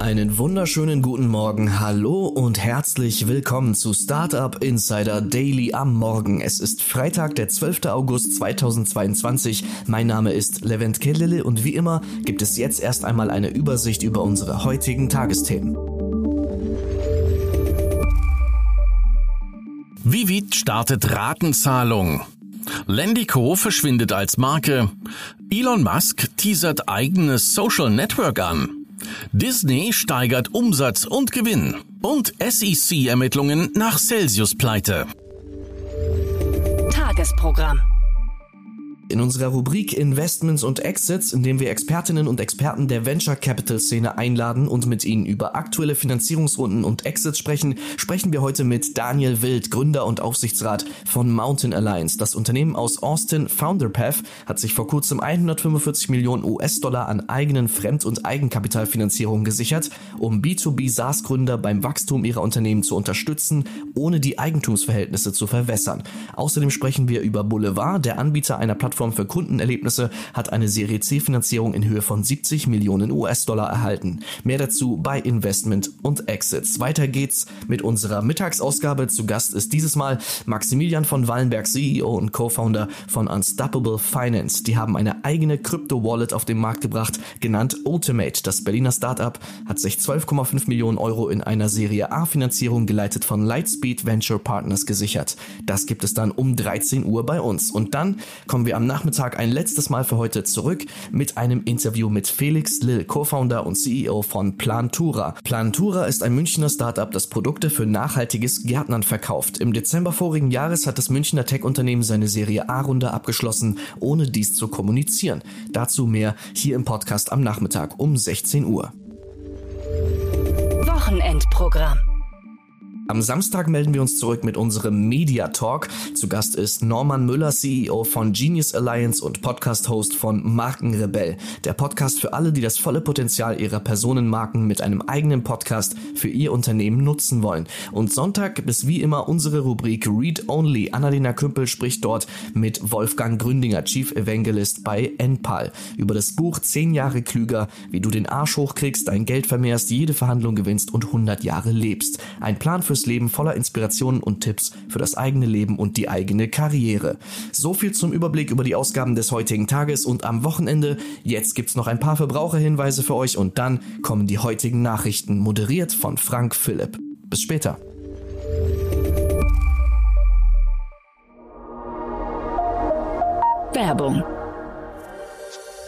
Einen wunderschönen guten Morgen, hallo und herzlich willkommen zu Startup Insider Daily am Morgen. Es ist Freitag, der 12. August 2022. Mein Name ist Levent Kellele und wie immer gibt es jetzt erst einmal eine Übersicht über unsere heutigen Tagesthemen. Vivid startet Ratenzahlung. Lendico verschwindet als Marke. Elon Musk teasert eigenes Social Network an. Disney steigert Umsatz und Gewinn und SEC-Ermittlungen nach Celsius-Pleite. Tagesprogramm. In unserer Rubrik Investments und Exits, in dem wir Expertinnen und Experten der Venture Capital Szene einladen und mit ihnen über aktuelle Finanzierungsrunden und Exits sprechen, sprechen wir heute mit Daniel Wild, Gründer und Aufsichtsrat von Mountain Alliance. Das Unternehmen aus Austin, FounderPath, hat sich vor kurzem 145 Millionen US-Dollar an eigenen Fremd- und Eigenkapitalfinanzierung gesichert, um B2B SaaS-Gründer beim Wachstum ihrer Unternehmen zu unterstützen, ohne die Eigentumsverhältnisse zu verwässern. Außerdem sprechen wir über Boulevard, der Anbieter einer Plattform Plattform für Kundenerlebnisse hat eine Serie C Finanzierung in Höhe von 70 Millionen US-Dollar erhalten. Mehr dazu bei Investment und Exits. Weiter geht's mit unserer Mittagsausgabe. Zu Gast ist dieses Mal Maximilian von Wallenberg, CEO und Co-Founder von Unstoppable Finance. Die haben eine eigene Krypto-Wallet auf den Markt gebracht, genannt Ultimate. Das Berliner Startup hat sich 12,5 Millionen Euro in einer Serie A Finanzierung geleitet von Lightspeed Venture Partners gesichert. Das gibt es dann um 13 Uhr bei uns. Und dann kommen wir am Nachmittag ein letztes Mal für heute zurück mit einem Interview mit Felix Lill, Co-Founder und CEO von Plantura. Plantura ist ein Münchner Startup, das Produkte für nachhaltiges Gärtnern verkauft. Im Dezember vorigen Jahres hat das Münchner Tech-Unternehmen seine Serie A-Runde abgeschlossen, ohne dies zu kommunizieren. Dazu mehr hier im Podcast am Nachmittag um 16 Uhr. Wochenendprogramm. Am Samstag melden wir uns zurück mit unserem Media Talk. Zu Gast ist Norman Müller, CEO von Genius Alliance und Podcast-Host von Markenrebell. Der Podcast für alle, die das volle Potenzial ihrer Personenmarken mit einem eigenen Podcast für ihr Unternehmen nutzen wollen. Und Sonntag ist wie immer unsere Rubrik Read Only. Annalena Kümpel spricht dort mit Wolfgang Gründinger, Chief Evangelist bei Enpal, über das Buch 10 Jahre klüger, wie du den Arsch hochkriegst, dein Geld vermehrst, jede Verhandlung gewinnst und 100 Jahre lebst. Ein Plan fürs Leben voller Inspirationen und Tipps für das eigene Leben und die eigene Karriere. So viel zum Überblick über die Ausgaben des heutigen Tages und am Wochenende. Jetzt gibt's noch ein paar Verbraucherhinweise für euch und dann kommen die heutigen Nachrichten moderiert von Frank Philipp. Bis später. Werbung.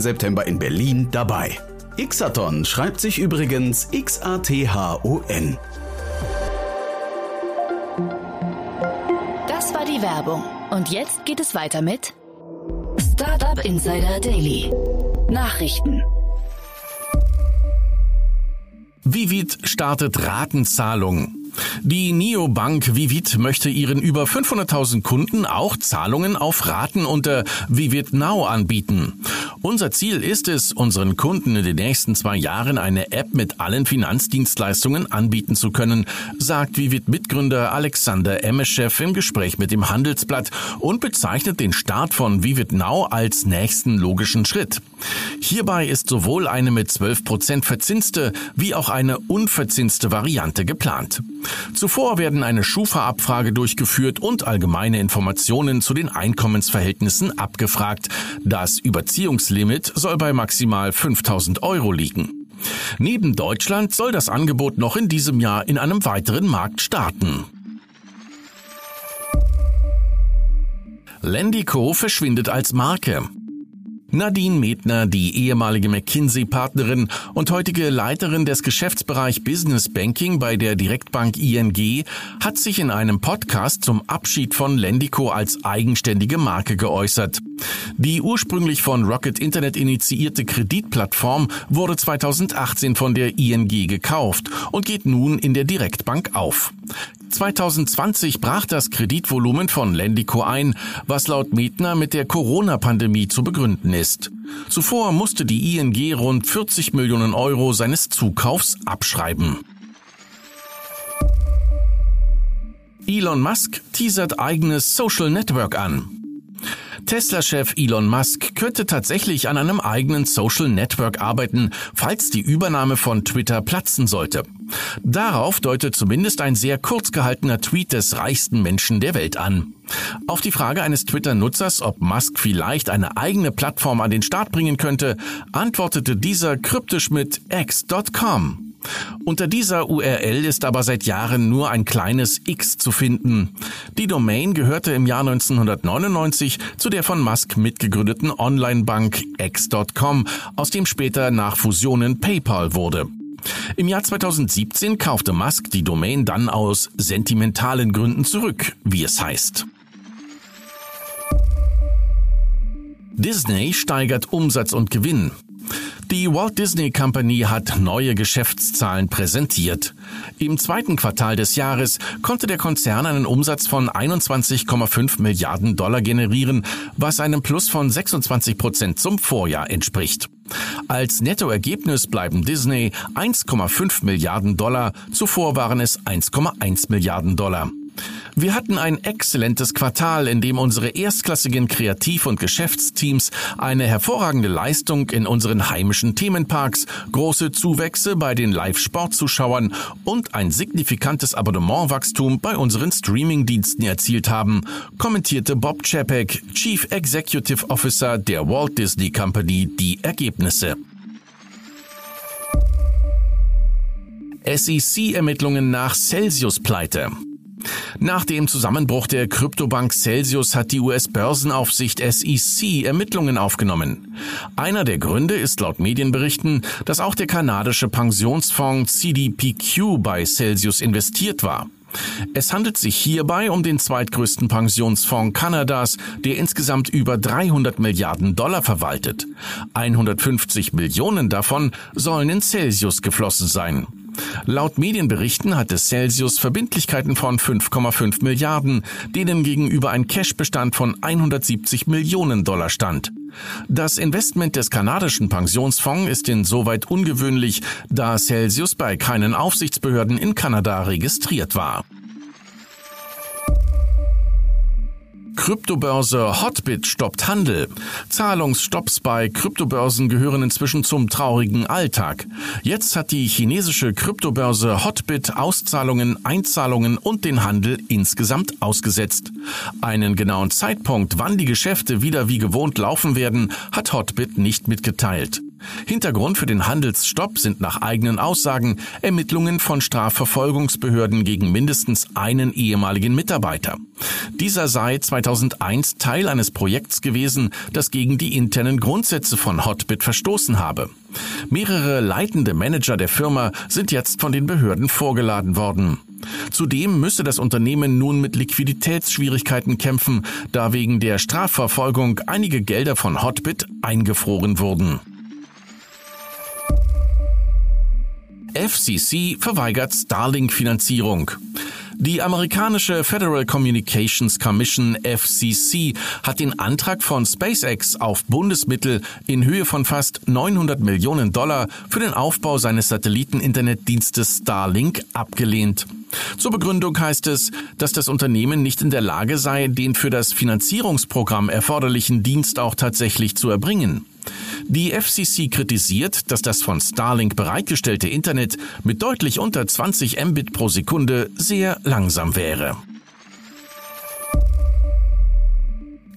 September in Berlin dabei. Xathon schreibt sich übrigens X-A-T-H-O-N. Das war die Werbung. Und jetzt geht es weiter mit Startup Insider Daily. Nachrichten. Vivid startet Ratenzahlung. Die Neobank Vivid möchte ihren über 500.000 Kunden auch Zahlungen auf Raten unter Vivid Now anbieten. Unser Ziel ist es, unseren Kunden in den nächsten zwei Jahren eine App mit allen Finanzdienstleistungen anbieten zu können, sagt Vivid-Mitgründer Alexander Emeschew im Gespräch mit dem Handelsblatt und bezeichnet den Start von Vivid Now als nächsten logischen Schritt. Hierbei ist sowohl eine mit 12 Prozent verzinste wie auch eine unverzinste Variante geplant. Zuvor werden eine Schufa-Abfrage durchgeführt und allgemeine Informationen zu den Einkommensverhältnissen abgefragt. Das Überziehungslimit soll bei maximal 5000 Euro liegen. Neben Deutschland soll das Angebot noch in diesem Jahr in einem weiteren Markt starten. Lendico verschwindet als Marke. Nadine Medner, die ehemalige McKinsey-Partnerin und heutige Leiterin des Geschäftsbereich Business Banking bei der Direktbank ING, hat sich in einem Podcast zum Abschied von Lendico als eigenständige Marke geäußert. Die ursprünglich von Rocket Internet initiierte Kreditplattform wurde 2018 von der ING gekauft und geht nun in der Direktbank auf. 2020 brach das Kreditvolumen von Lendico ein, was laut Medner mit der Corona-Pandemie zu begründen ist. Zuvor musste die ING rund 40 Millionen Euro seines Zukaufs abschreiben. Elon Musk teasert eigenes Social Network an. Tesla-Chef Elon Musk könnte tatsächlich an einem eigenen Social Network arbeiten, falls die Übernahme von Twitter platzen sollte. Darauf deutet zumindest ein sehr kurz gehaltener Tweet des reichsten Menschen der Welt an. Auf die Frage eines Twitter-Nutzers, ob Musk vielleicht eine eigene Plattform an den Start bringen könnte, antwortete dieser kryptisch mit x.com. Unter dieser URL ist aber seit Jahren nur ein kleines X zu finden. Die Domain gehörte im Jahr 1999 zu der von Musk mitgegründeten Online-Bank X.com, aus dem später nach Fusionen PayPal wurde. Im Jahr 2017 kaufte Musk die Domain dann aus sentimentalen Gründen zurück, wie es heißt. Disney steigert Umsatz und Gewinn. Die Walt Disney Company hat neue Geschäftszahlen präsentiert. Im zweiten Quartal des Jahres konnte der Konzern einen Umsatz von 21,5 Milliarden Dollar generieren, was einem Plus von 26 Prozent zum Vorjahr entspricht. Als Nettoergebnis bleiben Disney 1,5 Milliarden Dollar, zuvor waren es 1,1 Milliarden Dollar. Wir hatten ein exzellentes Quartal, in dem unsere erstklassigen Kreativ- und Geschäftsteams eine hervorragende Leistung in unseren heimischen Themenparks, große Zuwächse bei den Live-Sportzuschauern und ein signifikantes Abonnementwachstum bei unseren Streamingdiensten erzielt haben, kommentierte Bob Chapek, Chief Executive Officer der Walt Disney Company, die Ergebnisse. SEC-Ermittlungen nach Celsius-Pleite. Nach dem Zusammenbruch der Kryptobank Celsius hat die US-Börsenaufsicht SEC Ermittlungen aufgenommen. Einer der Gründe ist laut Medienberichten, dass auch der kanadische Pensionsfonds CDPQ bei Celsius investiert war. Es handelt sich hierbei um den zweitgrößten Pensionsfonds Kanadas, der insgesamt über 300 Milliarden Dollar verwaltet. 150 Millionen davon sollen in Celsius geflossen sein. Laut Medienberichten hatte Celsius Verbindlichkeiten von 5,5 Milliarden, denen gegenüber ein Cashbestand von 170 Millionen Dollar stand. Das Investment des kanadischen Pensionsfonds ist insoweit ungewöhnlich, da Celsius bei keinen Aufsichtsbehörden in Kanada registriert war. Kryptobörse Hotbit stoppt Handel. Zahlungsstopps bei Kryptobörsen gehören inzwischen zum traurigen Alltag. Jetzt hat die chinesische Kryptobörse Hotbit Auszahlungen, Einzahlungen und den Handel insgesamt ausgesetzt. Einen genauen Zeitpunkt, wann die Geschäfte wieder wie gewohnt laufen werden, hat Hotbit nicht mitgeteilt. Hintergrund für den Handelsstopp sind nach eigenen Aussagen Ermittlungen von Strafverfolgungsbehörden gegen mindestens einen ehemaligen Mitarbeiter. Dieser sei 2001 Teil eines Projekts gewesen, das gegen die internen Grundsätze von Hotbit verstoßen habe. Mehrere leitende Manager der Firma sind jetzt von den Behörden vorgeladen worden. Zudem müsse das Unternehmen nun mit Liquiditätsschwierigkeiten kämpfen, da wegen der Strafverfolgung einige Gelder von Hotbit eingefroren wurden. FCC verweigert Starlink-Finanzierung. Die amerikanische Federal Communications Commission FCC hat den Antrag von SpaceX auf Bundesmittel in Höhe von fast 900 Millionen Dollar für den Aufbau seines Satelliten-Internetdienstes Starlink abgelehnt. Zur Begründung heißt es, dass das Unternehmen nicht in der Lage sei, den für das Finanzierungsprogramm erforderlichen Dienst auch tatsächlich zu erbringen. Die FCC kritisiert, dass das von Starlink bereitgestellte Internet mit deutlich unter 20 Mbit pro Sekunde sehr langsam wäre.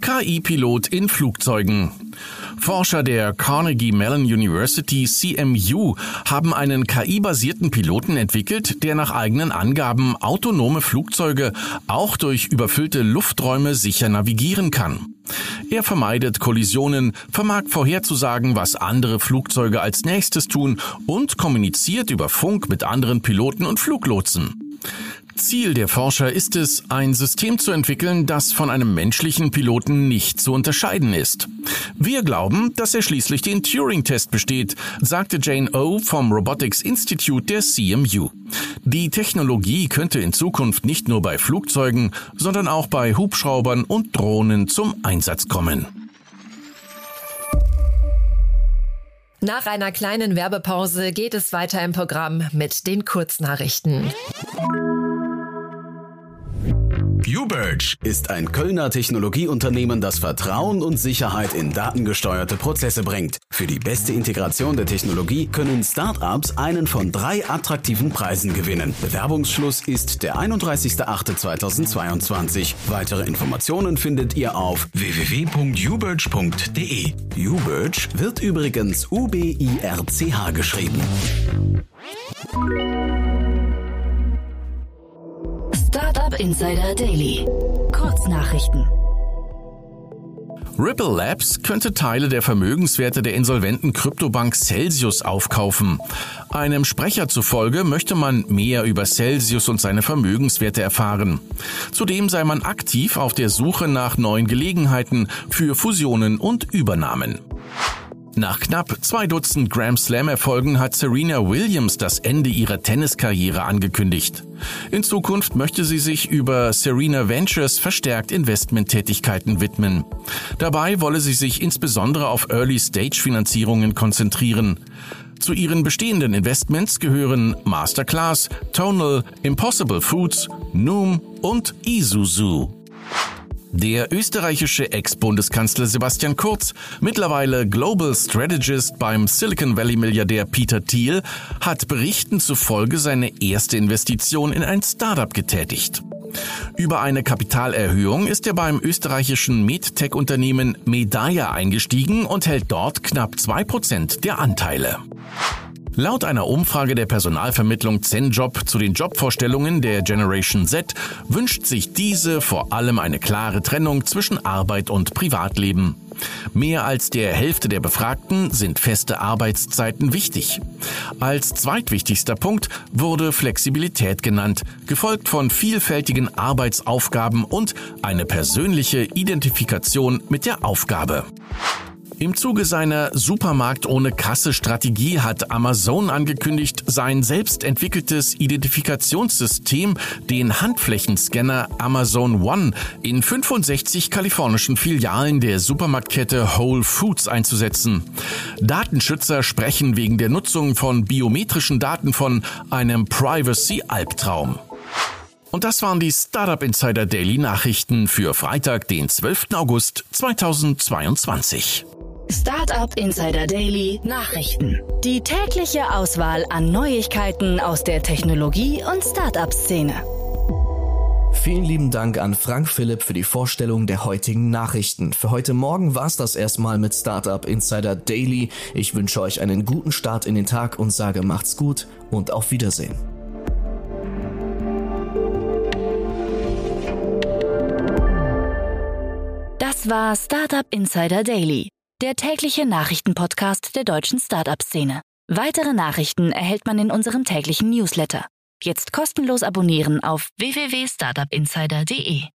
KI-Pilot in Flugzeugen. Forscher der Carnegie Mellon University CMU haben einen KI-basierten Piloten entwickelt, der nach eigenen Angaben autonome Flugzeuge auch durch überfüllte Lufträume sicher navigieren kann. Er vermeidet Kollisionen, vermag vorherzusagen, was andere Flugzeuge als nächstes tun und kommuniziert über Funk mit anderen Piloten und Fluglotsen. Ziel der Forscher ist es, ein System zu entwickeln, das von einem menschlichen Piloten nicht zu unterscheiden ist. Wir glauben, dass er schließlich den Turing-Test besteht, sagte Jane O vom Robotics Institute der CMU. Die Technologie könnte in Zukunft nicht nur bei Flugzeugen, sondern auch bei Hubschraubern und Drohnen zum Einsatz kommen. Nach einer kleinen Werbepause geht es weiter im Programm mit den Kurznachrichten. UBirch ist ein Kölner Technologieunternehmen, das Vertrauen und Sicherheit in datengesteuerte Prozesse bringt. Für die beste Integration der Technologie können Startups einen von drei attraktiven Preisen gewinnen. Bewerbungsschluss ist der 31.08.2022. Weitere Informationen findet ihr auf www.ubirch.de. UBirch wird übrigens U-B-I-R-C-H geschrieben. Insider Daily. Kurznachrichten. Ripple Labs könnte Teile der Vermögenswerte der insolventen Kryptobank Celsius aufkaufen. Einem Sprecher zufolge möchte man mehr über Celsius und seine Vermögenswerte erfahren. Zudem sei man aktiv auf der Suche nach neuen Gelegenheiten für Fusionen und Übernahmen. Nach knapp zwei Dutzend Grand Slam-Erfolgen hat Serena Williams das Ende ihrer Tenniskarriere angekündigt. In Zukunft möchte sie sich über Serena Ventures verstärkt Investmenttätigkeiten widmen. Dabei wolle sie sich insbesondere auf Early-Stage-Finanzierungen konzentrieren. Zu ihren bestehenden Investments gehören Masterclass, Tonal, Impossible Foods, Noom und Isuzu. Der österreichische Ex-Bundeskanzler Sebastian Kurz, mittlerweile Global Strategist beim Silicon Valley-Milliardär Peter Thiel, hat Berichten zufolge seine erste Investition in ein Startup getätigt. Über eine Kapitalerhöhung ist er beim österreichischen MedTech-Unternehmen Medaya eingestiegen und hält dort knapp zwei Prozent der Anteile. Laut einer Umfrage der Personalvermittlung ZenJob zu den Jobvorstellungen der Generation Z wünscht sich diese vor allem eine klare Trennung zwischen Arbeit und Privatleben. Mehr als der Hälfte der Befragten sind feste Arbeitszeiten wichtig. Als zweitwichtigster Punkt wurde Flexibilität genannt, gefolgt von vielfältigen Arbeitsaufgaben und eine persönliche Identifikation mit der Aufgabe. Im Zuge seiner Supermarkt ohne Kasse Strategie hat Amazon angekündigt, sein selbst entwickeltes Identifikationssystem, den Handflächenscanner Amazon One, in 65 kalifornischen Filialen der Supermarktkette Whole Foods einzusetzen. Datenschützer sprechen wegen der Nutzung von biometrischen Daten von einem Privacy-Albtraum. Und das waren die Startup Insider Daily Nachrichten für Freitag, den 12. August 2022. Startup Insider Daily Nachrichten. Die tägliche Auswahl an Neuigkeiten aus der Technologie- und Startup-Szene. Vielen lieben Dank an Frank Philipp für die Vorstellung der heutigen Nachrichten. Für heute Morgen war es das erstmal mit Startup Insider Daily. Ich wünsche euch einen guten Start in den Tag und sage macht's gut und auf Wiedersehen. Das war Startup Insider Daily der tägliche Nachrichtenpodcast der deutschen Startup-Szene. Weitere Nachrichten erhält man in unserem täglichen Newsletter. Jetzt kostenlos abonnieren auf www.startupinsider.de.